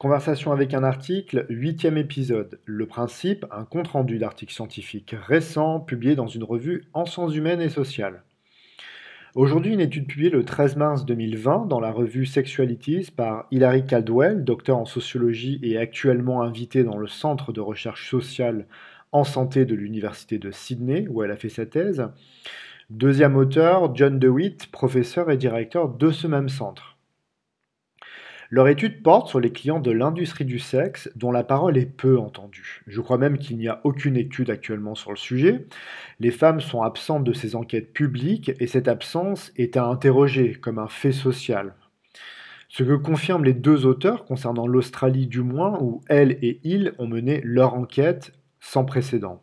Conversation avec un article, huitième épisode. Le principe, un compte-rendu d'article scientifique récent publié dans une revue en sciences humaines et sociales. Aujourd'hui, une étude publiée le 13 mars 2020 dans la revue Sexualities par Hilary Caldwell, docteur en sociologie et actuellement invitée dans le Centre de recherche sociale en santé de l'Université de Sydney, où elle a fait sa thèse. Deuxième auteur, John DeWitt, professeur et directeur de ce même centre. Leur étude porte sur les clients de l'industrie du sexe dont la parole est peu entendue. Je crois même qu'il n'y a aucune étude actuellement sur le sujet. Les femmes sont absentes de ces enquêtes publiques et cette absence est à interroger comme un fait social. Ce que confirment les deux auteurs concernant l'Australie du moins, où elle et il ont mené leur enquête sans précédent.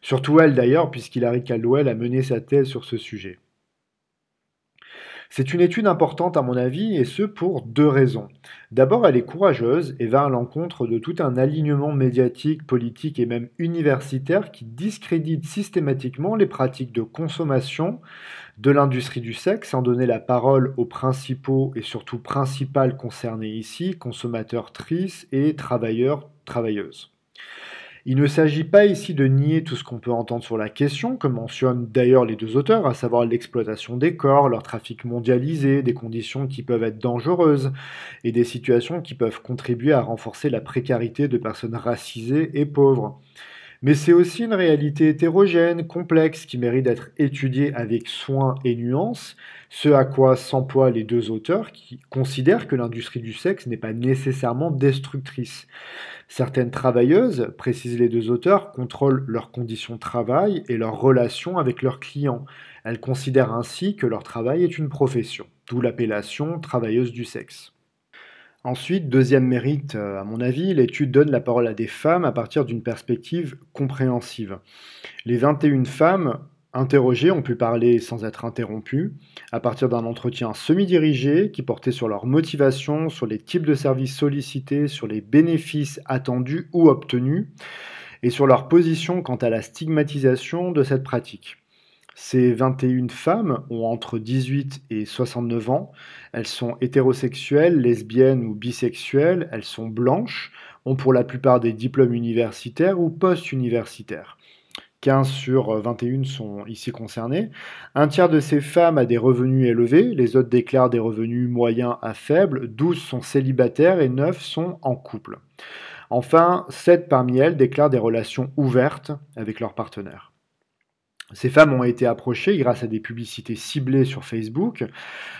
Surtout elle d'ailleurs, puisqu'Hilary Caldwell a mené sa thèse sur ce sujet. C'est une étude importante à mon avis, et ce pour deux raisons. D'abord, elle est courageuse et va à l'encontre de tout un alignement médiatique, politique et même universitaire qui discrédite systématiquement les pratiques de consommation de l'industrie du sexe sans donner la parole aux principaux et surtout principales concernés ici, consommateurs tristes et travailleurs, travailleuses. Il ne s'agit pas ici de nier tout ce qu'on peut entendre sur la question, que mentionnent d'ailleurs les deux auteurs, à savoir l'exploitation des corps, leur trafic mondialisé, des conditions qui peuvent être dangereuses et des situations qui peuvent contribuer à renforcer la précarité de personnes racisées et pauvres. Mais c'est aussi une réalité hétérogène, complexe, qui mérite d'être étudiée avec soin et nuance, ce à quoi s'emploient les deux auteurs qui considèrent que l'industrie du sexe n'est pas nécessairement destructrice. Certaines travailleuses, précisent les deux auteurs, contrôlent leurs conditions de travail et leurs relations avec leurs clients. Elles considèrent ainsi que leur travail est une profession, d'où l'appellation travailleuse du sexe. Ensuite, deuxième mérite, euh, à mon avis, l'étude donne la parole à des femmes à partir d'une perspective compréhensive. Les 21 femmes interrogées ont pu parler sans être interrompues, à partir d'un entretien semi-dirigé qui portait sur leur motivation, sur les types de services sollicités, sur les bénéfices attendus ou obtenus, et sur leur position quant à la stigmatisation de cette pratique. Ces 21 femmes ont entre 18 et 69 ans. Elles sont hétérosexuelles, lesbiennes ou bisexuelles. Elles sont blanches, ont pour la plupart des diplômes universitaires ou post-universitaires. 15 sur 21 sont ici concernées. Un tiers de ces femmes a des revenus élevés, les autres déclarent des revenus moyens à faibles, 12 sont célibataires et 9 sont en couple. Enfin, 7 parmi elles déclarent des relations ouvertes avec leurs partenaires. Ces femmes ont été approchées grâce à des publicités ciblées sur Facebook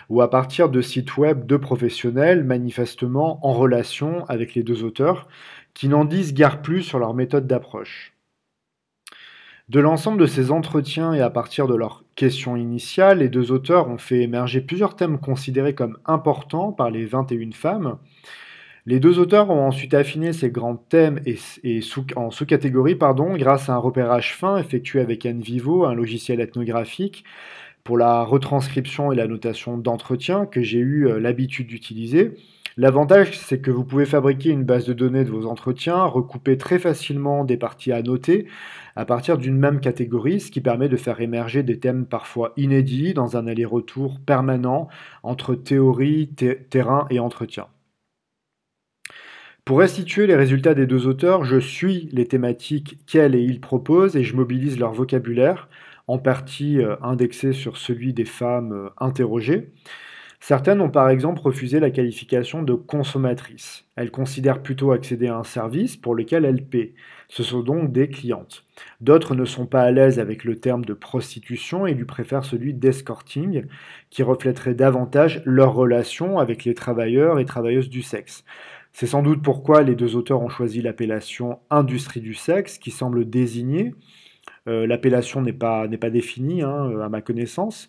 ou à partir de sites web de professionnels manifestement en relation avec les deux auteurs qui n'en disent guère plus sur leur méthode d'approche. De l'ensemble de ces entretiens et à partir de leurs questions initiales, les deux auteurs ont fait émerger plusieurs thèmes considérés comme importants par les 21 femmes les deux auteurs ont ensuite affiné ces grands thèmes et, en sous-catégories pardon, grâce à un repérage fin effectué avec NVivo, un logiciel ethnographique, pour la retranscription et la notation d'entretien que j'ai eu euh, l'habitude d'utiliser. L'avantage, c'est que vous pouvez fabriquer une base de données de vos entretiens, recouper très facilement des parties à noter à partir d'une même catégorie, ce qui permet de faire émerger des thèmes parfois inédits dans un aller-retour permanent entre théorie, terrain et entretien. Pour restituer les résultats des deux auteurs, je suis les thématiques qu'elles et ils proposent et je mobilise leur vocabulaire, en partie euh, indexé sur celui des femmes euh, interrogées. Certaines ont par exemple refusé la qualification de consommatrice. Elles considèrent plutôt accéder à un service pour lequel elles paient. Ce sont donc des clientes. D'autres ne sont pas à l'aise avec le terme de prostitution et lui préfèrent celui d'escorting, qui reflèterait davantage leur relation avec les travailleurs et travailleuses du sexe. C'est sans doute pourquoi les deux auteurs ont choisi l'appellation industrie du sexe, qui semble désigner. Euh, l'appellation n'est pas, définie, hein, à ma connaissance.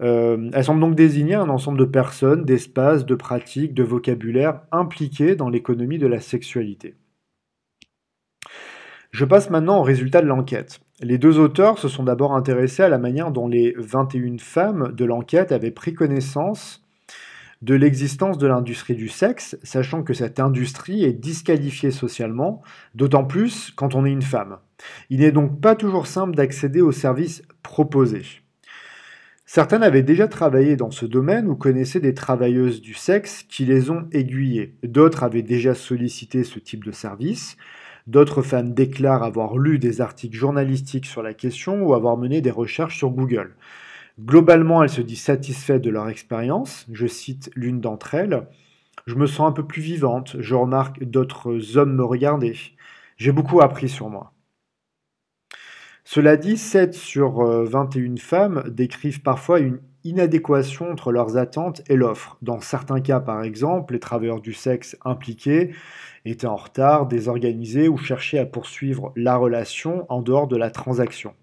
Euh, elle semble donc désigner un ensemble de personnes, d'espaces, de pratiques, de vocabulaire impliqués dans l'économie de la sexualité. Je passe maintenant au résultat de l'enquête. Les deux auteurs se sont d'abord intéressés à la manière dont les 21 femmes de l'enquête avaient pris connaissance de l'existence de l'industrie du sexe, sachant que cette industrie est disqualifiée socialement, d'autant plus quand on est une femme. Il n'est donc pas toujours simple d'accéder aux services proposés. Certaines avaient déjà travaillé dans ce domaine ou connaissaient des travailleuses du sexe qui les ont aiguillées. D'autres avaient déjà sollicité ce type de service. D'autres femmes déclarent avoir lu des articles journalistiques sur la question ou avoir mené des recherches sur Google. Globalement, elles se disent satisfaites de leur expérience. Je cite l'une d'entre elles. Je me sens un peu plus vivante. Je remarque d'autres hommes me regarder. J'ai beaucoup appris sur moi. Cela dit, 7 sur 21 euh, femmes décrivent parfois une inadéquation entre leurs attentes et l'offre. Dans certains cas, par exemple, les travailleurs du sexe impliqués étaient en retard, désorganisés ou cherchaient à poursuivre la relation en dehors de la transaction.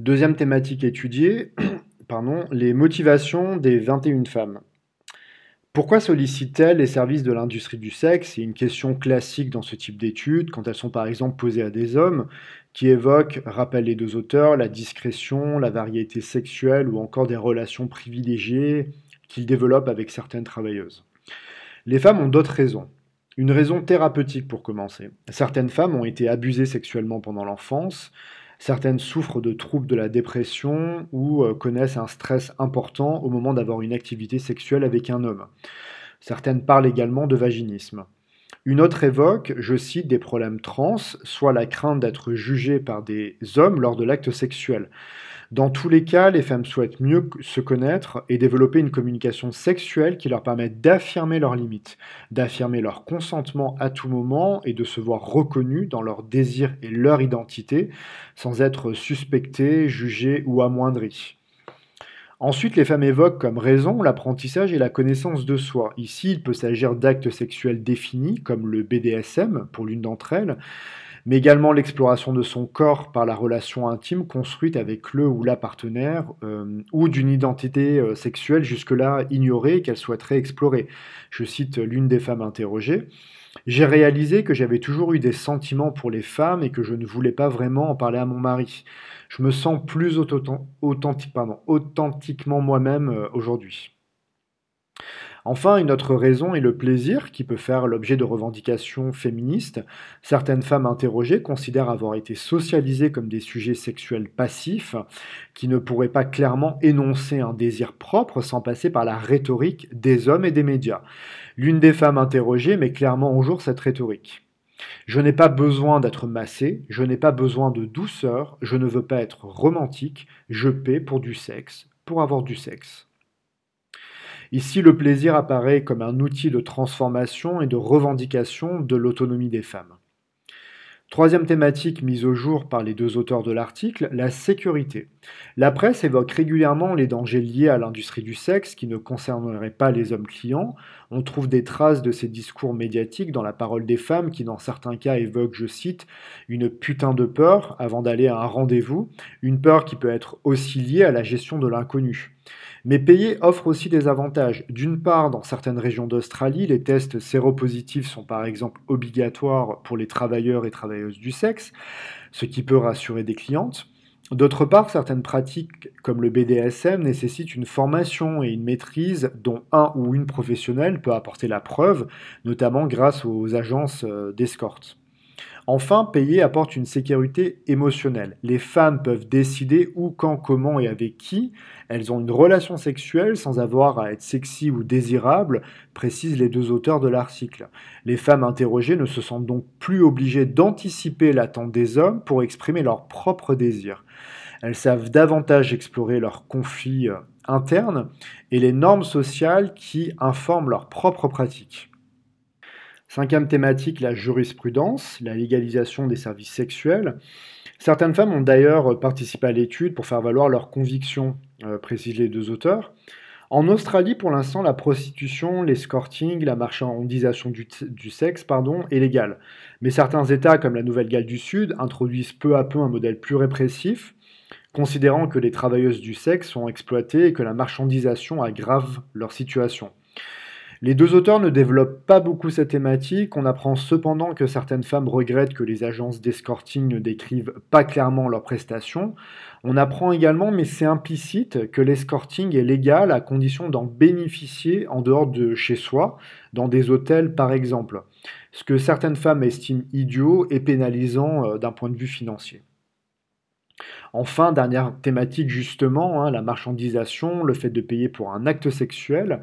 Deuxième thématique étudiée, pardon, les motivations des 21 femmes. Pourquoi sollicitent-elles les services de l'industrie du sexe? C'est une question classique dans ce type d'études, quand elles sont par exemple posées à des hommes, qui évoquent, rappellent les deux auteurs, la discrétion, la variété sexuelle ou encore des relations privilégiées qu'ils développent avec certaines travailleuses. Les femmes ont d'autres raisons. Une raison thérapeutique pour commencer. Certaines femmes ont été abusées sexuellement pendant l'enfance, Certaines souffrent de troubles de la dépression ou euh, connaissent un stress important au moment d'avoir une activité sexuelle avec un homme. Certaines parlent également de vaginisme. Une autre évoque, je cite, des problèmes trans, soit la crainte d'être jugée par des hommes lors de l'acte sexuel. Dans tous les cas, les femmes souhaitent mieux se connaître et développer une communication sexuelle qui leur permette d'affirmer leurs limites, d'affirmer leur consentement à tout moment et de se voir reconnues dans leurs désirs et leur identité, sans être suspectées, jugées ou amoindries. Ensuite, les femmes évoquent comme raison l'apprentissage et la connaissance de soi. Ici, il peut s'agir d'actes sexuels définis, comme le BDSM pour l'une d'entre elles, mais également l'exploration de son corps par la relation intime construite avec le ou la partenaire, euh, ou d'une identité euh, sexuelle jusque-là ignorée qu'elle souhaiterait explorer. Je cite l'une des femmes interrogées. J'ai réalisé que j'avais toujours eu des sentiments pour les femmes et que je ne voulais pas vraiment en parler à mon mari. Je me sens plus authentiquement moi-même euh, aujourd'hui. Enfin, une autre raison est le plaisir qui peut faire l'objet de revendications féministes. Certaines femmes interrogées considèrent avoir été socialisées comme des sujets sexuels passifs qui ne pourraient pas clairement énoncer un désir propre sans passer par la rhétorique des hommes et des médias. L'une des femmes interrogées met clairement au jour cette rhétorique. Je n'ai pas besoin d'être massé, je n'ai pas besoin de douceur, je ne veux pas être romantique, je paie pour du sexe, pour avoir du sexe. Ici, le plaisir apparaît comme un outil de transformation et de revendication de l'autonomie des femmes. Troisième thématique mise au jour par les deux auteurs de l'article, la sécurité. La presse évoque régulièrement les dangers liés à l'industrie du sexe qui ne concerneraient pas les hommes clients. On trouve des traces de ces discours médiatiques dans la parole des femmes qui dans certains cas évoquent, je cite, une putain de peur avant d'aller à un rendez-vous, une peur qui peut être aussi liée à la gestion de l'inconnu. Mais payer offre aussi des avantages. D'une part, dans certaines régions d'Australie, les tests séropositifs sont par exemple obligatoires pour les travailleurs et travailleuses du sexe, ce qui peut rassurer des clientes. D'autre part, certaines pratiques comme le BDSM nécessitent une formation et une maîtrise dont un ou une professionnelle peut apporter la preuve, notamment grâce aux agences euh, d'escorte. Enfin, payer apporte une sécurité émotionnelle. Les femmes peuvent décider où, quand, comment et avec qui elles ont une relation sexuelle sans avoir à être sexy ou désirable, précisent les deux auteurs de l'article. Les femmes interrogées ne se sentent donc plus obligées d'anticiper l'attente des hommes pour exprimer leurs propres désirs. Elles savent davantage explorer leurs conflits euh, internes et les normes sociales qui informent leurs propres pratiques. Cinquième thématique, la jurisprudence, la légalisation des services sexuels. Certaines femmes ont d'ailleurs participé à l'étude pour faire valoir leurs convictions, euh, précisent les deux auteurs. En Australie, pour l'instant, la prostitution, l'escorting, la marchandisation du, sexe pardon, est légale. Mais certains États, comme la Nouvelle-Galles du Sud, introduisent peu à peu un modèle plus répressif, considérant que les travailleuses du sexe sont exploitées et que la marchandisation aggrave leur situation. Les deux auteurs ne développent pas beaucoup cette thématique. On apprend cependant que certaines femmes regrettent que les agences d'escorting ne décrivent pas clairement leurs prestations. On apprend également, mais c'est implicite, que l'escorting est légal à condition d'en bénéficier en dehors de chez soi, dans des hôtels par exemple. Ce que certaines femmes estiment idiot et pénalisant euh, d'un point de vue financier. Enfin, dernière thématique justement, hein, la marchandisation, le fait de payer pour un acte sexuel.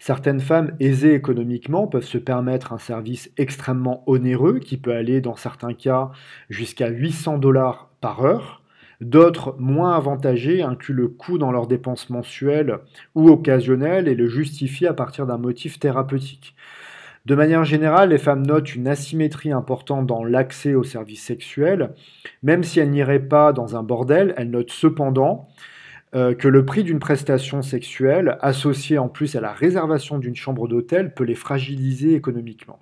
Certaines femmes aisées économiquement peuvent se permettre un service extrêmement onéreux qui peut aller dans certains cas jusqu'à 800 dollars par heure. D'autres, moins avantagés, incluent le coût dans leurs dépenses mensuelles ou occasionnelles et le justifient à partir d'un motif thérapeutique. De manière générale, les femmes notent une asymétrie importante dans l'accès aux services sexuels. Même si elles n'iraient pas dans un bordel, elles notent cependant euh, que le prix d'une prestation sexuelle, associée en plus à la réservation d'une chambre d'hôtel, peut les fragiliser économiquement.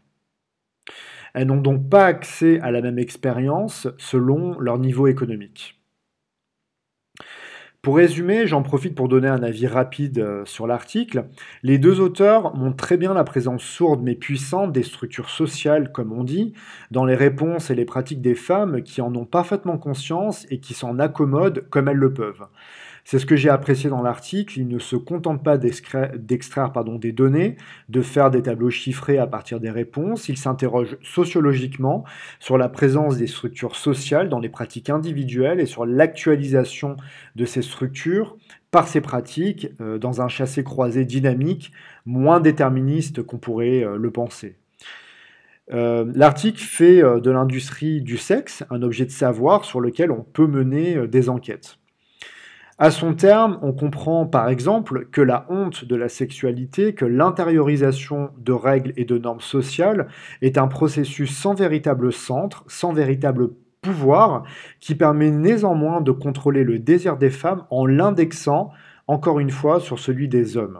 Elles n'ont donc pas accès à la même expérience selon leur niveau économique. Pour résumer, j'en profite pour donner un avis rapide euh, sur l'article. Les deux auteurs montrent très bien la présence sourde mais puissante des structures sociales, comme on dit, dans les réponses et les pratiques des femmes qui en ont parfaitement conscience et qui s'en accommodent comme elles le peuvent. C'est ce que j'ai apprécié dans l'article. Il ne se contente pas d'extraire des données, de faire des tableaux chiffrés à partir des réponses. Il s'interroge sociologiquement sur la présence des structures sociales dans les pratiques individuelles et sur l'actualisation de ces structures par ces pratiques euh, dans un chassé-croisé dynamique, moins déterministe qu'on pourrait euh, le penser. Euh, l'article fait de l'industrie du sexe un objet de savoir sur lequel on peut mener des enquêtes. À son terme, on comprend par exemple que la honte de la sexualité, que l'intériorisation de règles et de normes sociales est un processus sans véritable centre, sans véritable pouvoir, qui permet néanmoins de contrôler le désir des femmes en l'indexant, encore une fois, sur celui des hommes.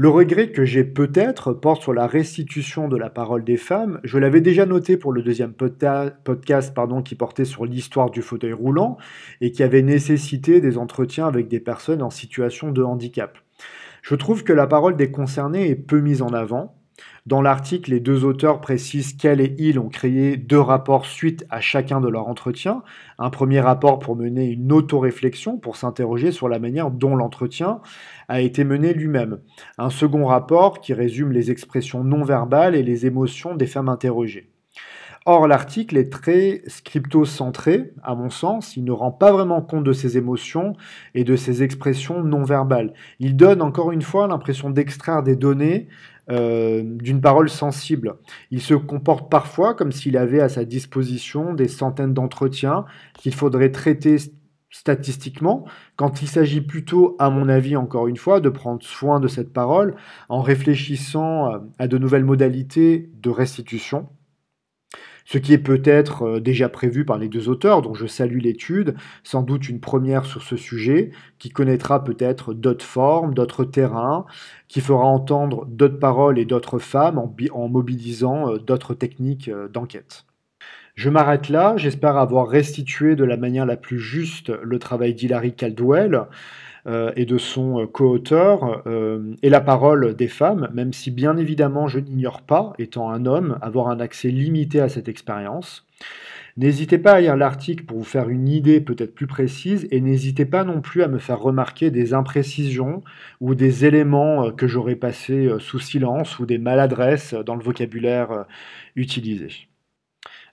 Le regret que j'ai peut-être porte sur la restitution de la parole des femmes. Je l'avais déjà noté pour le deuxième podcast qui portait sur l'histoire du fauteuil roulant et qui avait nécessité des entretiens avec des personnes en situation de handicap. Je trouve que la parole des concernés est peu mise en avant. Dans l'article, les deux auteurs précisent qu'elle et ils ont créé deux rapports suite à chacun de leurs entretiens. Un premier rapport pour mener une auto-réflexion, pour s'interroger sur la manière dont l'entretien a été mené lui-même. Un second rapport qui résume les expressions non verbales et les émotions des femmes interrogées. Or, l'article est très scripto-centré, à mon sens. Il ne rend pas vraiment compte de ses émotions et de ses expressions non verbales. Il donne encore une fois l'impression d'extraire des données euh, d'une parole sensible. Il se comporte parfois comme s'il avait à sa disposition des centaines d'entretiens qu'il faudrait traiter statistiquement, quand il s'agit plutôt, à mon avis, encore une fois, de prendre soin de cette parole en réfléchissant euh, à de nouvelles modalités de restitution ce qui est peut-être euh, déjà prévu par les deux auteurs, dont je salue l'étude, sans doute une première sur ce sujet, qui connaîtra peut-être d'autres formes, d'autres terrains, qui fera entendre d'autres paroles et d'autres femmes en, mobilisant euh, d'autres techniques euh, d'enquête. Je m'arrête là, j'espère avoir restitué de la manière la plus juste le travail d'Hilary Caldwell. Euh, et de son euh, co-auteur euh, et la parole des femmes, même si bien évidemment je n'ignore pas, étant un homme, avoir un accès limité à cette expérience. N'hésitez pas à lire l'article pour vous faire une idée peut-être plus précise et n'hésitez pas non plus à me faire remarquer des imprécisions ou des éléments que j'aurais passés sous silence ou des maladresses dans le vocabulaire utilisé.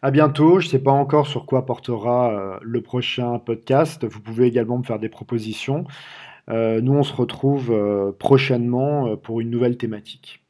À bientôt. Je ne sais pas encore sur quoi portera le prochain podcast. Vous pouvez également me faire des propositions. Euh, nous, on se retrouve euh, prochainement euh, pour une nouvelle thématique.